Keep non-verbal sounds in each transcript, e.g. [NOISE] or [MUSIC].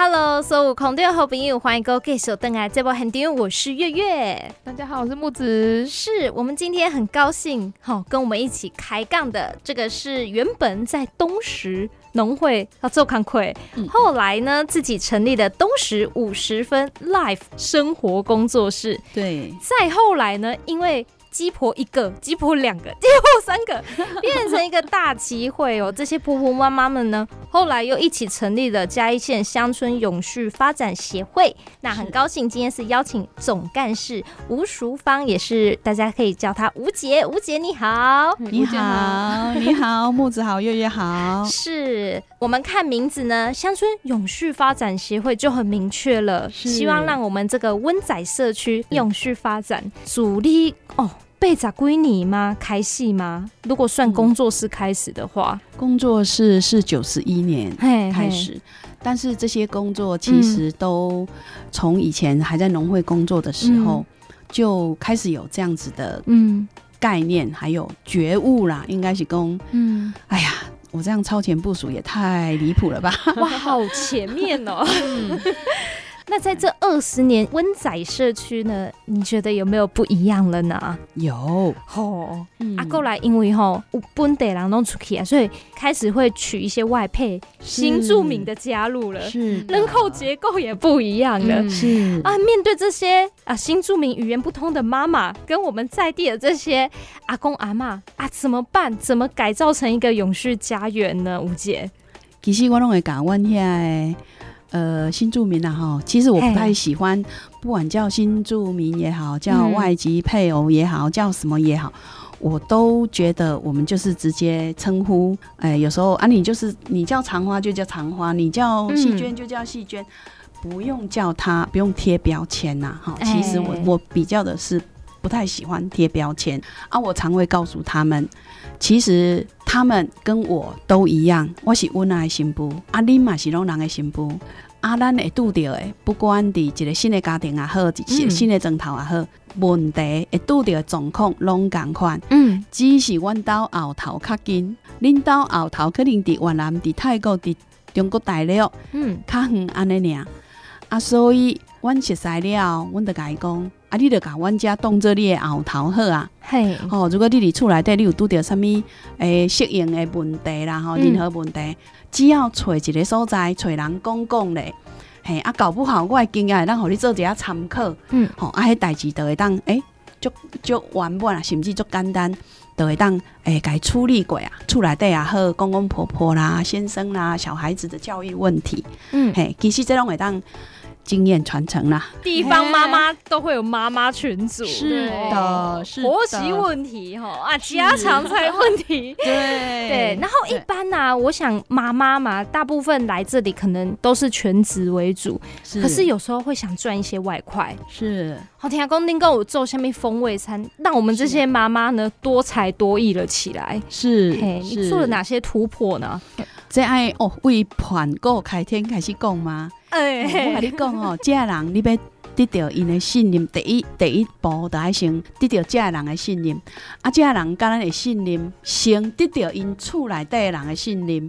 Hello，所有空调好朋友，欢迎各位继续登来这波很点，我是月月。大家好，我是木子。是我们今天很高兴，好跟我们一起开杠的这个是原本在东石农会要做康亏，后来呢自己成立的东石五十分 Life 生活工作室。对，再后来呢，因为鸡婆一个，鸡婆两个，[LAUGHS] 鸡婆三个，变成一个大集会哦。这些婆婆妈妈们呢，后来又一起成立了嘉义县乡村永续发展协会。那很高兴今天是邀请总干事吴淑芳，也是大家可以叫她吴姐。吴姐你好，你好，你好，木子好，月月好。是我们看名字呢，乡村永续发展协会就很明确了，希望让我们这个温仔社区永续发展主力哦。被砸归你吗？开戏吗？如果算工作室开始的话，工作室是九十一年开始，但是这些工作其实都从以前还在农会工作的时候就开始有这样子的嗯概念，还有觉悟啦，应该是公嗯，哎呀，我这样超前部署也太离谱了吧？哇，好前面哦。[LAUGHS] 那在这二十年温仔社区呢，你觉得有没有不一样了呢？有，吼，啊，过来因为吼本地人弄出去啊，所以开始会取一些外配新住民的加入了，是人口结构也不一样了，是啊，面对这些啊新住民语言不通的妈妈，跟我们在地的这些阿公阿妈啊，怎么办？怎么改造成一个永续家园呢？吴姐，其实我拢会讲，阮遐。呃，新住民啊，哈，其实我不太喜欢，不管叫新住民也好，叫外籍配偶也好，叫什么也好，我都觉得我们就是直接称呼。哎，有时候啊，你就是你叫长花就叫长花，你叫细娟就叫细娟，不用叫他，不用贴标签呐，哈。其实我我比较的是不太喜欢贴标签啊，我常会告诉他们。其实他们跟我都一样，我是温爱新妇，啊，你嘛是拢人的新妇，啊，咱会拄着的，不管伫一个新的家庭也好，一个新的砖头也好，问题会拄着的状况拢共款，嗯，只是阮兜后头较近，恁兜后头可能伫越南、伫泰国、伫中国大陆，嗯，较远安尼尔，啊，所以阮熟悉了，阮就甲伊讲。啊！你著甲阮遮当做你的后头好啊！嘿，吼！如果你伫厝内底，你有拄着啥物诶适应的问题啦，吼，任何问题，只要找一个所在，找人讲讲咧，嘿，啊，搞不好我的经验会当互你做一下参考，嗯，吼，啊，迄代志都会当诶，足足完满啊，甚至足简单，都会当诶，该处理过啊，厝内底也好，公公婆婆啦、先生啦、小孩子的教育问题，嗯，嘿，其实这种会当。经验传承啦，地方妈妈都会有妈妈群组，是的，是婆媳问题哈啊，家常菜问题，[LAUGHS] 对对。然后一般呢，我想妈妈嘛，大部分来这里可能都是全职为主，可是有时候会想赚一些外快，是。好，听下公丁跟我做下面风味餐，让我们这些妈妈呢多才多艺了起来。是，你做了哪些突破呢？这爱哦，为团购开天开始讲吗？哎，我跟你讲哦，这人你要得到因的信任，第一第一步就爱先得到这人的信任。啊，这人跟咱的信任，先得到因厝内底人的信任。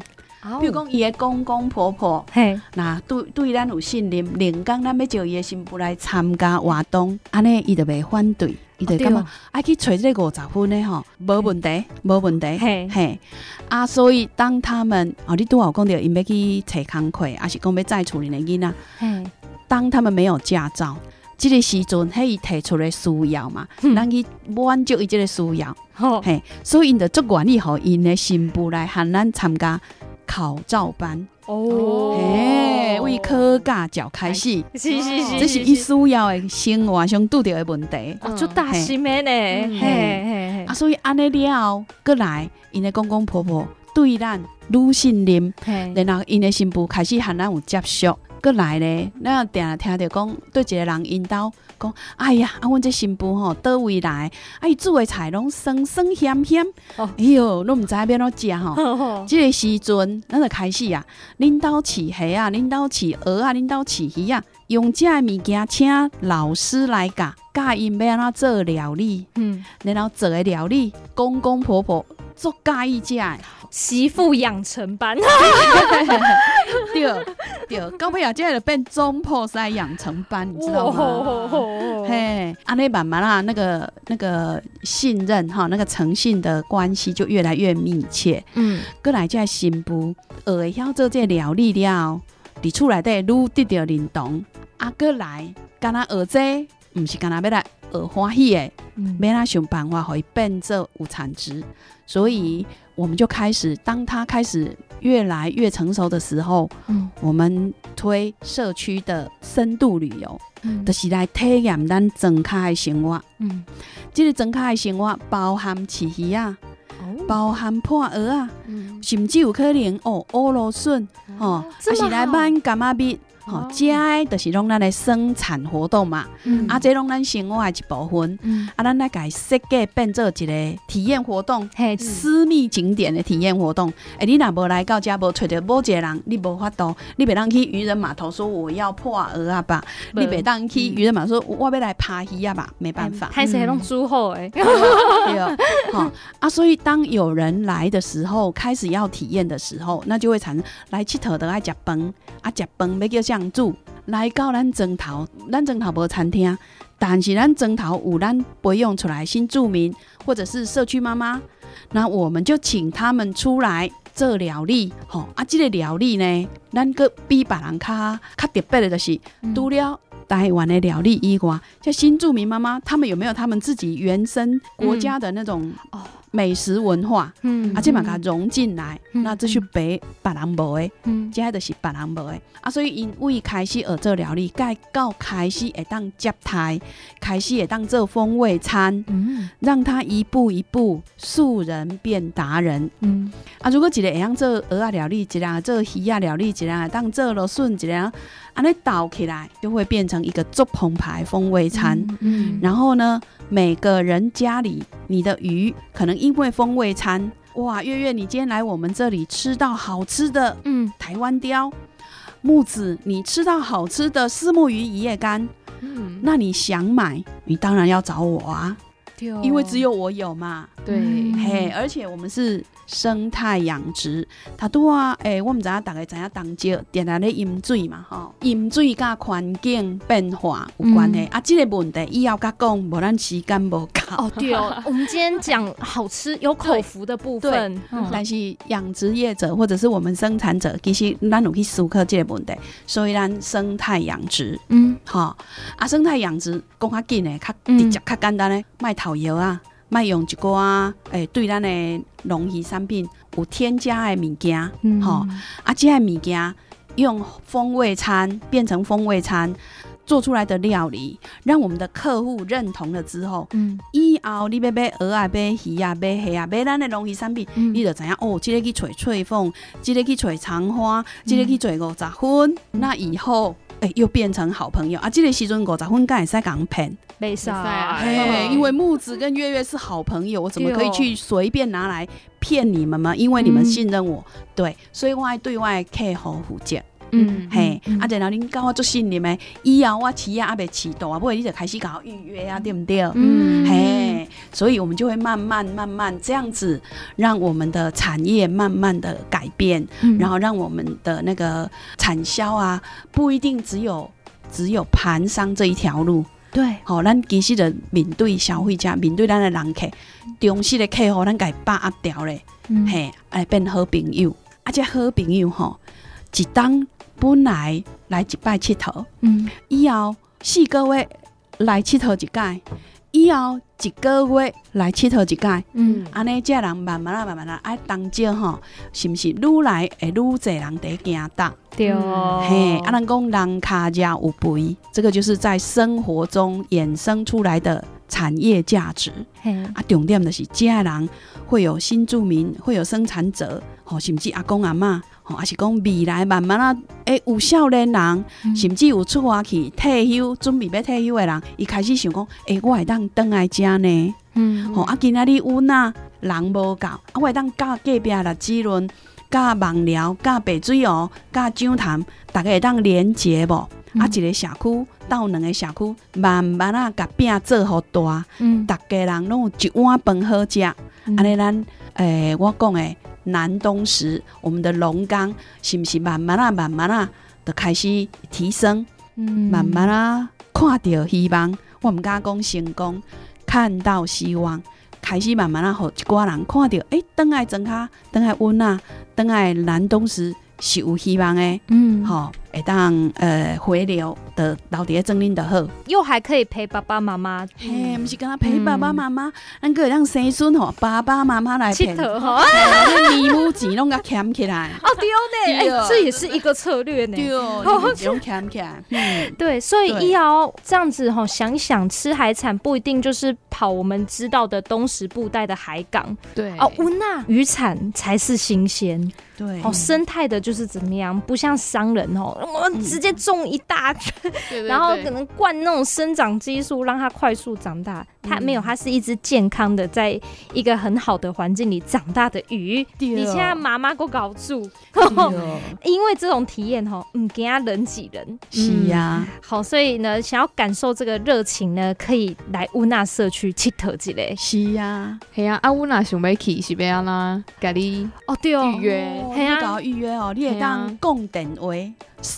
比如讲，伊的公公婆婆，嘿，那对对咱有信任，连讲咱要叫伊的新妇来参加活动，安尼伊就袂反对。伊就感觉爱去找这个五十分的吼，无问题，无问题。嘿，嘿，啊，所以当他们哦，你拄好讲着，因要去找工课，还是讲要再处理的囡仔，嘿，当他们没有驾照，这个时阵，嘿，伊提出的需要嘛，咱去满足伊这个需要，嘿，所以因着足愿意互因的新妇来喊咱参加考照班。哦，嘿，为科驾教开始，是是是，这是伊需要的生活上拄着的问题，就大心的呢，嘿。嘿嘿，啊，所以安尼了后，过来，因的公公婆婆对咱愈信任，然后因的新妇开始和咱有接受。过来咧，咱定听着讲，对一个人引导讲，哎呀，啊，阮这新妇吼倒位来，啊，伊煮的菜拢酸酸咸咸，哎哟，拢毋知要怎食吼。即个时阵，咱就开始啊，恁兜饲虾啊，恁兜饲鹅啊，恁兜饲鱼啊，用这物件请老师来教，教因要安怎做料理，嗯，然后做的料理，公公婆婆。足介意食的。媳妇养成班，[LAUGHS] 对对，到尾啊，这就变中破塞养成班，你知道吗？嘿，安尼慢慢啊，那个那个信任哈，那个诚信的关系就越来越密切。嗯，过来这新妇学会晓做这料理了，伫厝内底愈得到认同。啊，过来，干那学这，毋是干那要来学欢喜的，要来想办法，互伊变做有产值。所以。我们就开始，当他开始越来越成熟的时候，嗯，我们推社区的深度旅游，嗯，就是来体验咱整卡的生活，嗯，这个整卡的生活包含饲鱼啊，包含破鹅啊，甚至有可能哦，乌螺笋，哦，还是来买干妈币。吼，这就是拢咱的生产活动嘛，啊，这拢咱生活的一部分，啊，咱来改设计变做一个体验活动，嘿，私密景点的体验活动。哎，你若无来到家，无找着某一个人，你无法度，你袂当去渔人码头说我要破鹅啊吧，你袂当去渔人码头说我要来拍鱼啊吧，没办法，还是弄猪后哎，[LAUGHS] 好啊，所以当有人来的时候，开始要体验的时候，那就会产生来佚佗的爱食饭，啊，食饭要叫像。住来到咱枕头，咱枕头无餐厅，但是咱枕头有咱培养出来新住民或者是社区妈妈，那我们就请他们出来做料理，吼啊，这个料理呢，咱个比别人较较特别的，就是除了台湾的料理以外，像新住民妈妈，他们有没有他们自己原生国家的那种哦？美食文化，嗯，啊，即把它融进来，那这是别别人无的，嗯，这就是别人无的，啊，所以因为开始学做料理，盖到开始会当接待，开始会当做风味餐，嗯，让他一步一步素人变达人，嗯，啊，如果一个会当做鹅啊料理，一个做鱼啊料理，一个当做螺笋，一个。安尼倒起来就会变成一个做澎湃风味餐，嗯，然后呢，每个人家里你的鱼可能因为风味餐，哇，月月你今天来我们这里吃到好吃的，嗯，台湾鲷，木子你吃到好吃的丝木鱼一夜干，嗯，那你想买，你当然要找我啊，因为只有我有嘛，对，嘿，而且我们是。生态养殖，它多啊！诶，我们知影大概知影当蕉，点来咧饮水嘛，吼，饮水甲环境变化有关系啊。这个问题以后甲讲，无咱时间无够。哦，对哦，我们今天讲好吃有口福的部分，但是养殖业者或者是我们生产者，其实咱有去思考这个问题。所以咱生态养殖，嗯，好啊，生态养殖讲较紧诶，较直接、较简单诶，卖头油啊。卖用一寡诶，对咱的农渔产品有添加的物件，吼啊，这些物件用风味餐变成风味餐做出来的料理，让我们的客户认同了之后，嗯，以后你要买鹅啊、买鱼啊、买虾啊、买咱的农渔产品，你就知影哦，这个去吹翠凤，这个去吹长花，这个去吹五十分，那以后。哎，又变成好朋友。啊！这个时阵五十分敢会使讲骗，没使，哎，因为木子跟月月是好朋友，我怎么可以去随便拿来骗你们吗？因为你们信任我，对，所以我爱对外客户负责。嗯，嘿，啊，然后恁甲我做信任的，以后我企业还未启动啊，不会你就开始搞预约啊，对不对？嗯，嘿，所以我们就会慢慢慢慢这样子，让我们的产业慢慢的改变，然后让我们的那个产销啊，不一定只有只有盘商这一条路。对，好，咱其实的面对消费者，面对咱的人客，中式的客户，咱改把握掉咧，嘿，哎，变好朋友，啊，这好朋友吼，一当。本来来一摆佚佗，嗯，以后四个月来佚佗一届，以后一个月来佚佗一届，嗯，安尼这人慢慢啊慢慢啊爱当少吼，是毋是愈来会愈侪人伫惊动？对，嘿，啊，人讲人卡家有肥，这个就是在生活中衍生出来的产业价值。嘿，啊，重点的是，这人会有新住民，会有生产者，吼，甚至阿公阿妈。还是讲未来慢慢啊，诶，有少年人，甚至有出外去退休、准备要退休的人，伊开始想讲，诶，我会当倒来遮呢。嗯，吼，啊，今仔日有哪人无够，啊，我会当教隔壁的姊伦、教网聊、教白水哦、教樟潭，大家会当连接无？啊，一个社区到两个社区，慢慢啊，甲饼做好大。嗯，大家人拢有一碗饭好食。嗯安尼咱诶，我讲诶，南东石，我们的龙岗是不是慢慢啊、慢慢啊，就开始提升，嗯。慢慢啊，看到希望，我们敢讲成功，看到希望，开始慢慢啊，互一寡人看到，诶，等来庄卡，等来温啊，等来南东石是有希望的，嗯，吼、会当呃回流的老爹证明的好。又还可以陪爸爸妈妈。嘿，毋是跟他陪爸爸妈妈，咱个让生孙吼，爸爸妈妈来骗，佚佗哈。嘿你母钱拢甲捡起来，[LAUGHS] 哦，对呢，对哎，这也是一个策略呢。对，哦，用捡起来，嗯，[LAUGHS] 对，所以对。一瑶这样子哈，想想吃海产不一定就是跑我们知道的东石布袋的海港。对。哦，乌那渔产才是新鲜。对，哦，生态的就是怎么样，不像商人哦，我嗯。直接种一大圈，然后可能灌那种生长激素让它快速长大，它没有，它是一只健康的，在一个很好的环境里长大的鱼。对你现在妈妈给我搞住，[LAUGHS] 因为这种体验哈，嗯，给他人挤人，是呀，好，所以呢，想要感受这个热情呢，可以来乌纳社区佚佗之类。是呀，系啊，啊，阮若想要去是要安怎甲你哦，对哦，预约？哦嘿啊。你搞预约哦，你会嘿啊。当讲电话，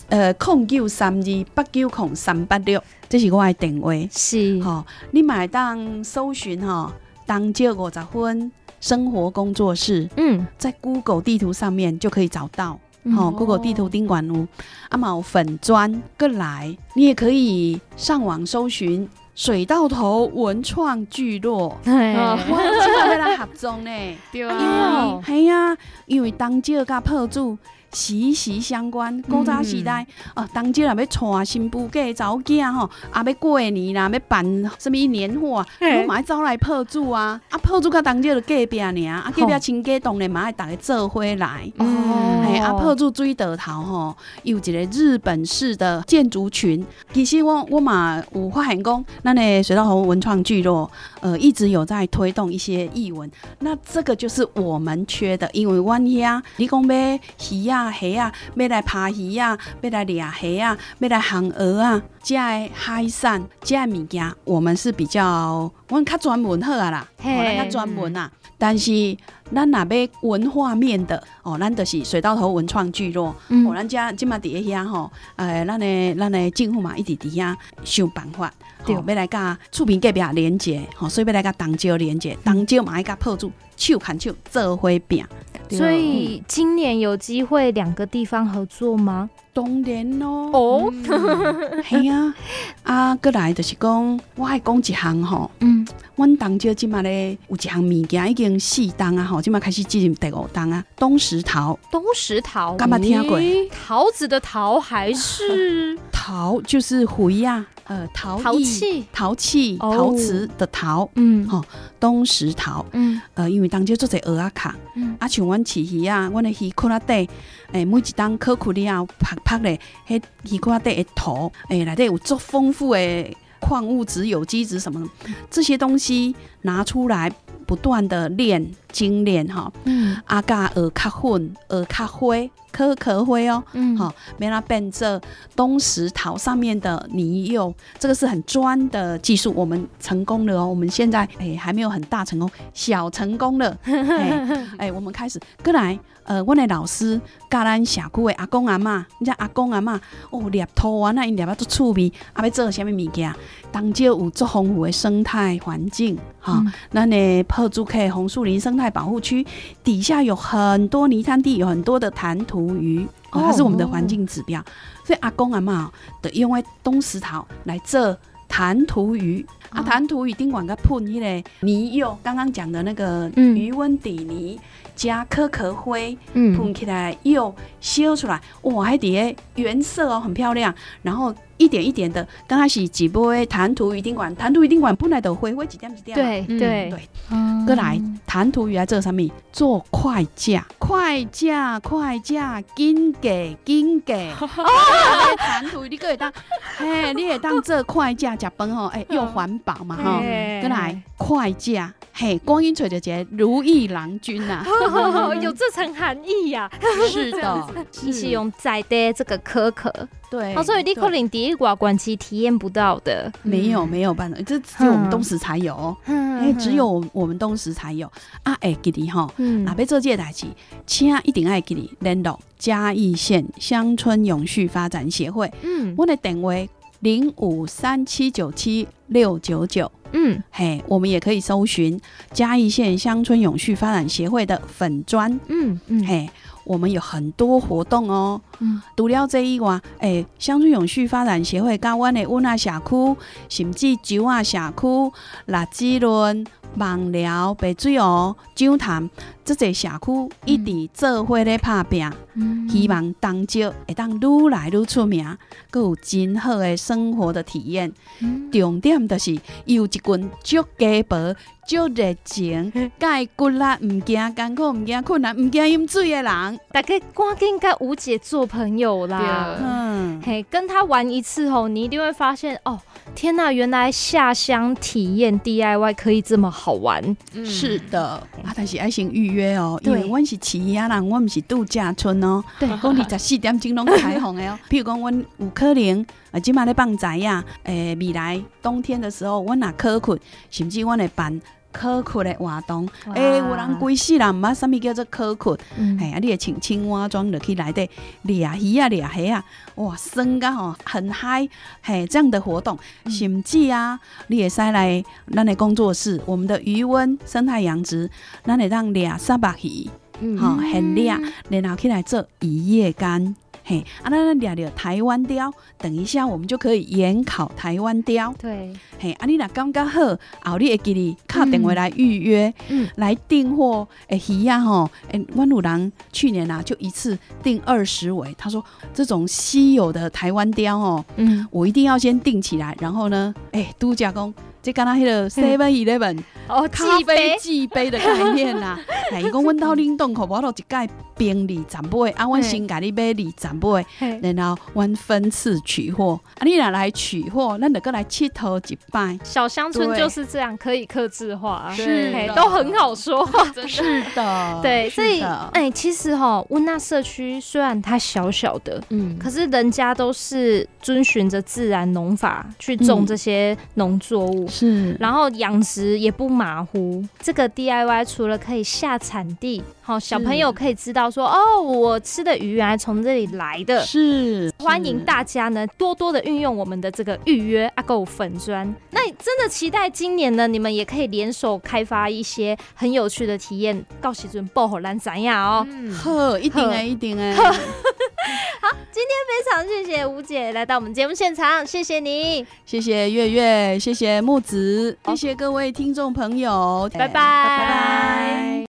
呃，空九三二八九空三八六，这是我的电话。是，吼、你买当搜寻吼，当借五十分生活工作室，嗯，在 Google 地图上面就可以找到。嗯吼、g o o g l e 地图顶管有啊嘛有粉砖过来，你也可以上网搜寻水稻头文创聚落。对，哦哇，这个要来合作呢，[LAUGHS] 对因哦为系啊，因为当借甲破煮息息相关。古早时代，哦、当借若要娶新妇嫁查某囝吼，啊要过年啦，要办什物年货啊，嘿拢嘛爱走来破主啊，啊破主甲当借就隔壁尔，啊隔壁亲家当然嘛爱逐个做伙来。哦嘿，啊，破住水道头吼，有一个日本式的建筑群。其实我我嘛有发现讲，咱的水稻红文创聚落，呃，一直有在推动一些译文。那这个就是我们缺的，因为阮遐你讲要鱼啊、虾啊，要来爬鱼啊，要来掠虾啊，要来行鹅啊，这的海产，这的物件，我们是比较，阮较专门好啊啦，吼嘿咱较专门啊。但是咱若要文化面的哦，咱就是水稻头文创聚落，嗯。哦，咱遮即嘛伫咧遐吼，呃，咱的咱的政府嘛一直伫遐想办法，对。吼，要来甲厝边隔壁连接，吼，所以要来甲东蕉连接，东蕉嘛爱甲破主手牵手做伙饼，所以今年有机会两个地方合作吗？当然咯，哦，[LAUGHS] 系啊，啊，过来就是讲，我爱讲一项吼。嗯，阮东石即马咧有一项物件已经四档啊，吼，即马开始进入第五档啊，东石桃，东石桃，干嘛听过？桃子的桃还是？[LAUGHS] 桃就是回啊，呃，陶艺、陶器？陶器、哦。陶瓷的陶，嗯。吼东石陶。嗯。呃，因为当时做者蚵仔壳，嗯。啊，像阮饲鱼啊，阮的鱼壳仔底，诶，每一当壳壳了后，拍拍咧，迄鱼壳仔底的土，诶，内底有足丰富的矿物质、有机质什么的，这些东西拿出来，不断的练精炼哈，嗯啊，甲蚵壳粉、蚵壳花、壳壳灰哦。嗯，好，没让它变这东石桃上面的泥釉，这个是很专的技术，我们成功了哦。我们现在哎、还没有很大成功，小成功了。[LAUGHS] 哎、哎我们开始过来，呃，我的老师教咱社区的阿公阿嬷，你知阿公阿嬷哦，猎兔啊，那因猎啊足趣味，啊要做什么物件？当就有足丰富的生态环境，哈、嗯咱的破竹客红树林生态保护区底下有很多泥滩地，有很多的弹涂鱼，哦，它是我们的环境指标。所以阿公阿妈的用的东石桃来做弹涂鱼，啊，哦弹涂鱼丁管个喷迄个泥釉，刚刚讲的那个嗯余温底泥。加可可灰嗯喷起来，又烧出来，哇，还底下原色哦，很漂亮。然后一点一点的，刚开始几波弹涂鱼丁管，弹涂鱼丁管本来都灰灰几点几点，，对对对，嗯过来弹涂鱼来做什么？做快价，快价，快价，紧给紧给。哦，弹涂鱼你个会当，嘿，你会当做快价食饭吼，哎，又环保嘛吼。嘿过来快价，嘿，光阴垂着节如意郎君呐、[LAUGHS] 哦，有这层含义呀。是的，你 [LAUGHS] 是用在的这个可可，对，哦，所以你对。可能第一挂关期体验不到的。没有没有办法，这只有我们东石才有。哦，哎、嗯只有我我们东石才有。啊！哎，给你吼，嗯。若要做这个代志，请一定爱给你联络嘉义县乡村永续发展协会，嗯。我的电话零五三七九七六九九。嗯嘿，我们也可以搜寻嘉义县乡村永续发展协会的粉砖，嗯嗯嘿，我们有很多活动哦。嗯除了这以外，诶、乡村永续发展协会甲阮的温啊社区，甚至九啊社区、垃圾轮、望寮、白水湖、酒潭，这些社区一直做伙咧拍拼，嗯希望东石会当愈来愈出名，佮有真好的生活的体验。嗯重点就是有一群足家婆、足热情、介骨力毋惊艰苦、毋惊困难、毋惊饮水的人。大概赶紧跟吴姐做朋友啦。嗯，嘿，跟她玩一次吼，你一定会发现哦，天呐，原来下乡体验 DIY 可以这么好玩。嗯是的，啊，但是爱先预约哦，因为阮是饲鸭人，阮毋是度假村哦。对讲二十四点钟拢开放的哦。[LAUGHS] 譬如讲，阮有可能啊，即马咧放宅呀，诶，未来冬天的时候，阮若可困，甚至阮会办考困的活动。哇。诶、有人规世人毋捌啥物叫做考困，嗯。嘿啊，你会穿青蛙装落去内底掠鱼啊掠虾啊，哇，酸噶吼，很嗨，嘿，这样的活动，嗯。甚至啊，你会使来咱的工作室，我们的余温生态养殖，咱会当掠沙巴鱼，嗯。吼、很掠，然后起来做渔业干。嘿，啊，咱掠着台湾雕，等一下我们就可以研考台湾雕。对，嘿，啊，你若感觉好，后你会记哩敲电话来预约，嗯来订货。诶，鱼啊吼，诶，阮有人去年啊就一次订二十尾，他说这种稀有的台湾雕哦，嗯，我一定要先订起来，然后呢，诶，度假工。这敢若迄个 Seven Eleven 哦，咖啡寄杯，的概念啦，[LAUGHS] 哎，伊讲阮兜冷冻库无都一盖冰二十尾，啊，阮嘿先甲你买二十尾，嘿。然后阮分次取货，啊，你若来取货，咱就过来佚佗一摆。小乡村就是这样，可以克制化，是都很好说。话。真的是的，[LAUGHS] 对，所以的哎、其实哈，温纳社区虽然它小小的，嗯。可是人家都是遵循着自然农法去种嗯。这些农作物。是，然后养殖也不马虎，这个 DIY 除了可以下产地，好小朋友可以知道说，哦，我吃的鱼原来从这里来的。是欢迎大家呢多多的运用我们的这个预约阿狗粉砖。那真的期待今年呢，你们也可以联手开发一些很有趣的体验，告喜准爆火蓝展呀哦。嗯好，一定好诶，一定哎。[LAUGHS] 好，今天，非常谢谢吴姐来到我们节目现场，谢谢你，谢谢月月，谢谢木子，谢谢各位听众朋友，拜拜。拜拜。